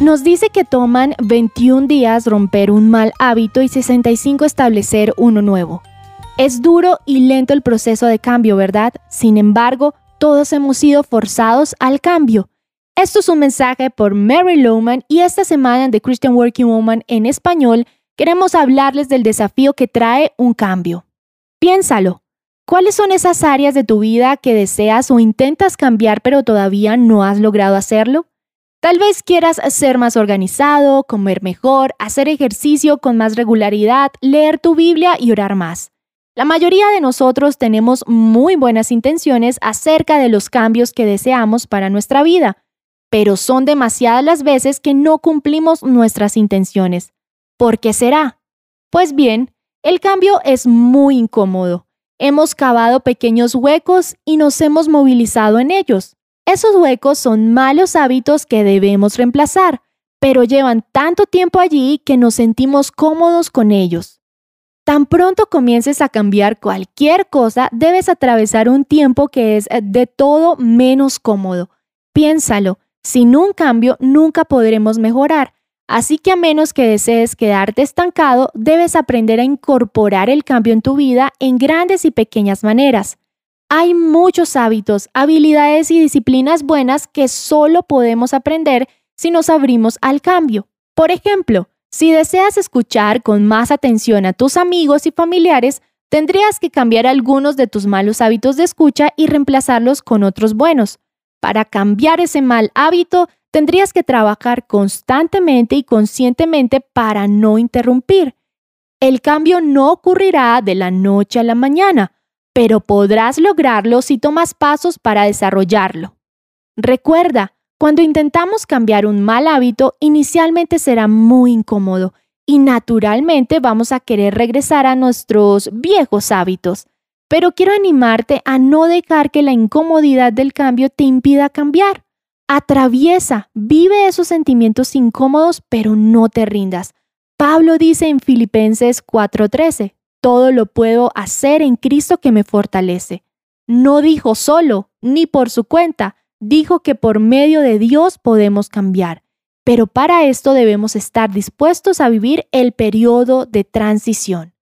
Nos dice que toman 21 días romper un mal hábito y 65 establecer uno nuevo. Es duro y lento el proceso de cambio, ¿verdad? Sin embargo, todos hemos sido forzados al cambio. Esto es un mensaje por Mary Lowman y esta semana en The Christian Working Woman en español queremos hablarles del desafío que trae un cambio. Piénsalo. ¿Cuáles son esas áreas de tu vida que deseas o intentas cambiar pero todavía no has logrado hacerlo? Tal vez quieras ser más organizado, comer mejor, hacer ejercicio con más regularidad, leer tu Biblia y orar más. La mayoría de nosotros tenemos muy buenas intenciones acerca de los cambios que deseamos para nuestra vida, pero son demasiadas las veces que no cumplimos nuestras intenciones. ¿Por qué será? Pues bien, el cambio es muy incómodo. Hemos cavado pequeños huecos y nos hemos movilizado en ellos. Esos huecos son malos hábitos que debemos reemplazar, pero llevan tanto tiempo allí que nos sentimos cómodos con ellos. Tan pronto comiences a cambiar cualquier cosa, debes atravesar un tiempo que es de todo menos cómodo. Piénsalo, sin un cambio nunca podremos mejorar, así que a menos que desees quedarte estancado, debes aprender a incorporar el cambio en tu vida en grandes y pequeñas maneras. Hay muchos hábitos, habilidades y disciplinas buenas que solo podemos aprender si nos abrimos al cambio. Por ejemplo, si deseas escuchar con más atención a tus amigos y familiares, tendrías que cambiar algunos de tus malos hábitos de escucha y reemplazarlos con otros buenos. Para cambiar ese mal hábito, tendrías que trabajar constantemente y conscientemente para no interrumpir. El cambio no ocurrirá de la noche a la mañana, pero podrás lograrlo si tomas pasos para desarrollarlo. Recuerda, cuando intentamos cambiar un mal hábito, inicialmente será muy incómodo y naturalmente vamos a querer regresar a nuestros viejos hábitos. Pero quiero animarte a no dejar que la incomodidad del cambio te impida cambiar. Atraviesa, vive esos sentimientos incómodos, pero no te rindas. Pablo dice en Filipenses 4:13, todo lo puedo hacer en Cristo que me fortalece. No dijo solo, ni por su cuenta, dijo que por medio de Dios podemos cambiar. Pero para esto debemos estar dispuestos a vivir el periodo de transición.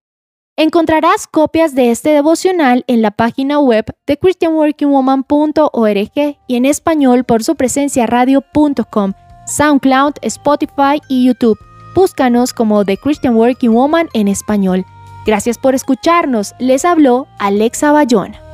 Encontrarás copias de este devocional en la página web de christianworkingwoman.org y en español por su presencia radio.com, SoundCloud, Spotify y YouTube. Búscanos como The Christian Working Woman en español. Gracias por escucharnos. Les habló Alexa Bayona.